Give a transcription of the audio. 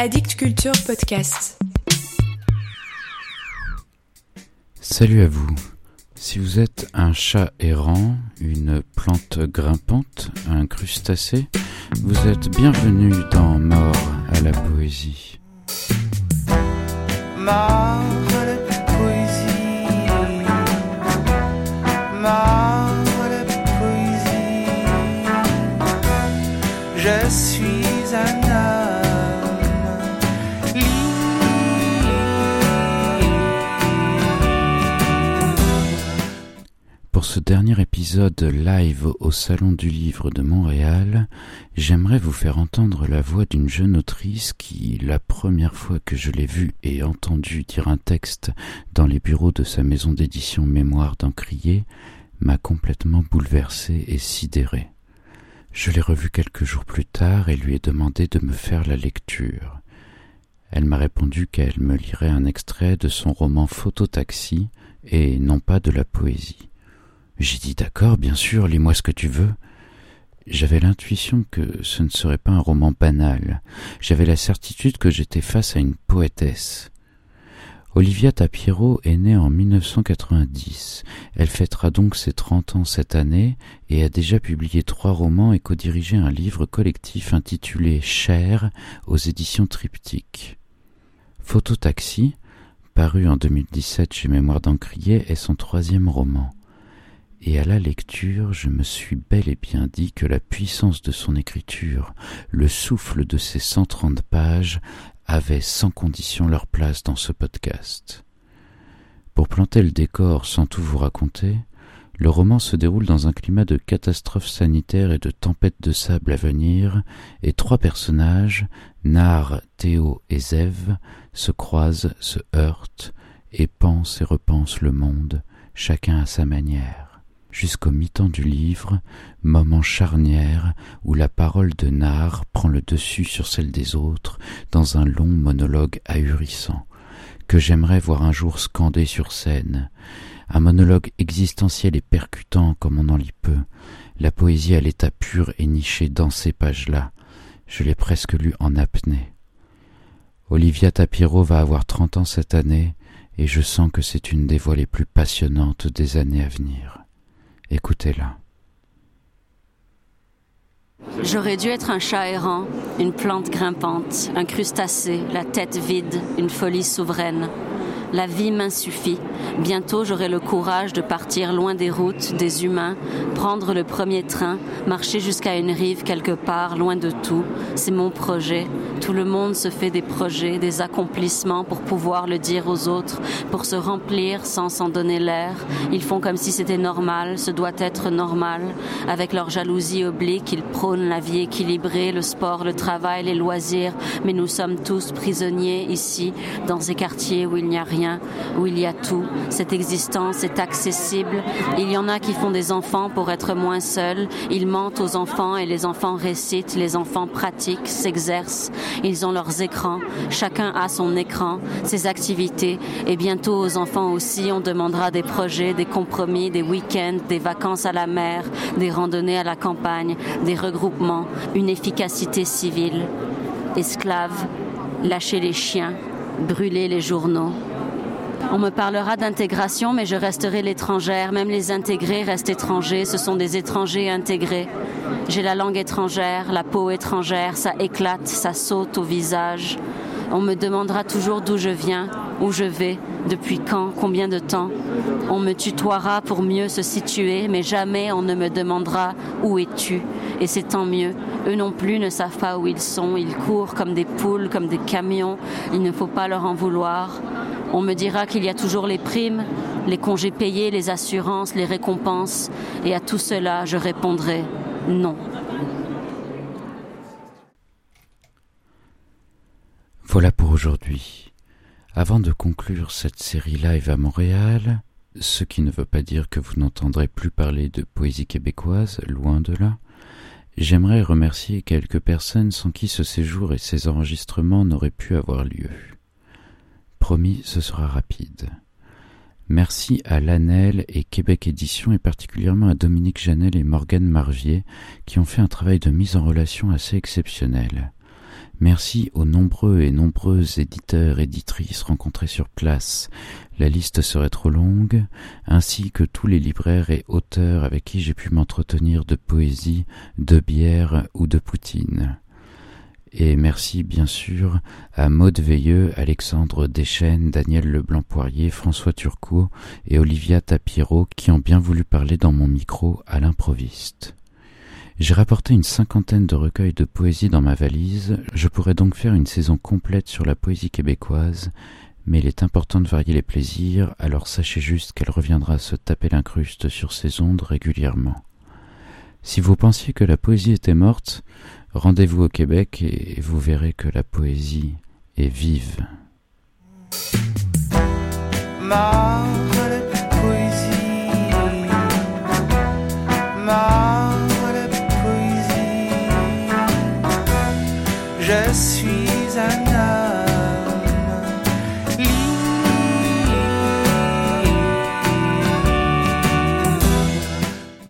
Addict Culture Podcast. Salut à vous. Si vous êtes un chat errant, une plante grimpante, un crustacé, vous êtes bienvenue dans Mort à la poésie. Mort dernier épisode live au Salon du Livre de Montréal, j'aimerais vous faire entendre la voix d'une jeune autrice qui, la première fois que je l'ai vue et entendue dire un texte dans les bureaux de sa maison d'édition Mémoire d'Encrier, m'a complètement bouleversé et sidéré. Je l'ai revue quelques jours plus tard et lui ai demandé de me faire la lecture. Elle m'a répondu qu'elle me lirait un extrait de son roman Phototaxi et non pas de la poésie. J'ai dit d'accord, bien sûr, lis-moi ce que tu veux. J'avais l'intuition que ce ne serait pas un roman banal. J'avais la certitude que j'étais face à une poétesse. Olivia Tapiero est née en 1990. Elle fêtera donc ses 30 ans cette année et a déjà publié trois romans et co-dirigé un livre collectif intitulé Cher aux éditions Triptyque. Phototaxi, paru en 2017 chez Mémoire d'Encrier, est son troisième roman. Et à la lecture, je me suis bel et bien dit que la puissance de son écriture, le souffle de ses 130 pages, avaient sans condition leur place dans ce podcast. Pour planter le décor sans tout vous raconter, le roman se déroule dans un climat de catastrophe sanitaire et de tempête de sable à venir, et trois personnages, Nar, Théo et Zev, se croisent, se heurtent, et pensent et repensent le monde, chacun à sa manière jusqu'au mi-temps du livre, moment charnière où la parole de Nard prend le dessus sur celle des autres dans un long monologue ahurissant, que j'aimerais voir un jour scandé sur scène, un monologue existentiel et percutant comme on en lit peu, la poésie à l'état pur et niché dans ces pages-là, je l'ai presque lu en apnée. Olivia Tapiro va avoir trente ans cette année, et je sens que c'est une des voix les plus passionnantes des années à venir. Écoutez-la. J'aurais dû être un chat errant, une plante grimpante, un crustacé, la tête vide, une folie souveraine. La vie m'insuffit. Bientôt j'aurai le courage de partir loin des routes, des humains, prendre le premier train, marcher jusqu'à une rive quelque part, loin de tout. C'est mon projet. Tout le monde se fait des projets, des accomplissements pour pouvoir le dire aux autres, pour se remplir sans s'en donner l'air. Ils font comme si c'était normal, ce doit être normal. Avec leur jalousie oblique, ils prônent la vie équilibrée, le sport, le travail, les loisirs. Mais nous sommes tous prisonniers ici, dans ces quartiers où il n'y a rien, où il y a tout. Cette existence est accessible. Il y en a qui font des enfants pour être moins seuls. Ils mentent aux enfants et les enfants récitent, les enfants pratiquent, s'exercent. Ils ont leurs écrans. Chacun a son écran, ses activités. Et bientôt aux enfants aussi, on demandera des projets, des compromis, des week-ends, des vacances à la mer, des randonnées à la campagne, des regroupements, une efficacité civile. Esclaves, lâcher les chiens, brûler les journaux. On me parlera d'intégration, mais je resterai l'étrangère. Même les intégrés restent étrangers. Ce sont des étrangers intégrés. J'ai la langue étrangère, la peau étrangère. Ça éclate, ça saute au visage. On me demandera toujours d'où je viens, où je vais, depuis quand, combien de temps. On me tutoiera pour mieux se situer, mais jamais on ne me demandera où es-tu. Et c'est tant mieux. Eux non plus ne savent pas où ils sont. Ils courent comme des poules, comme des camions. Il ne faut pas leur en vouloir. On me dira qu'il y a toujours les primes, les congés payés, les assurances, les récompenses. Et à tout cela, je répondrai non. Voilà pour aujourd'hui. Avant de conclure cette série live à Montréal, ce qui ne veut pas dire que vous n'entendrez plus parler de poésie québécoise, loin de là, j'aimerais remercier quelques personnes sans qui ce séjour et ces enregistrements n'auraient pu avoir lieu. Promis, ce sera rapide. Merci à Lanel et Québec Édition et particulièrement à Dominique Janel et Morgane Marvier qui ont fait un travail de mise en relation assez exceptionnel. Merci aux nombreux et nombreuses éditeurs, éditrices rencontrés sur place. La liste serait trop longue, ainsi que tous les libraires et auteurs avec qui j'ai pu m'entretenir de poésie, de bière ou de poutine. Et merci bien sûr à Maude Veilleux, Alexandre Deschênes, Daniel Leblanc-Poirier, François Turcot et Olivia Tapiro qui ont bien voulu parler dans mon micro à l'improviste. J'ai rapporté une cinquantaine de recueils de poésie dans ma valise, je pourrais donc faire une saison complète sur la poésie québécoise, mais il est important de varier les plaisirs, alors sachez juste qu'elle reviendra se taper l'incruste sur ses ondes régulièrement. Si vous pensiez que la poésie était morte, rendez-vous au Québec et vous verrez que la poésie est vive. Je suis un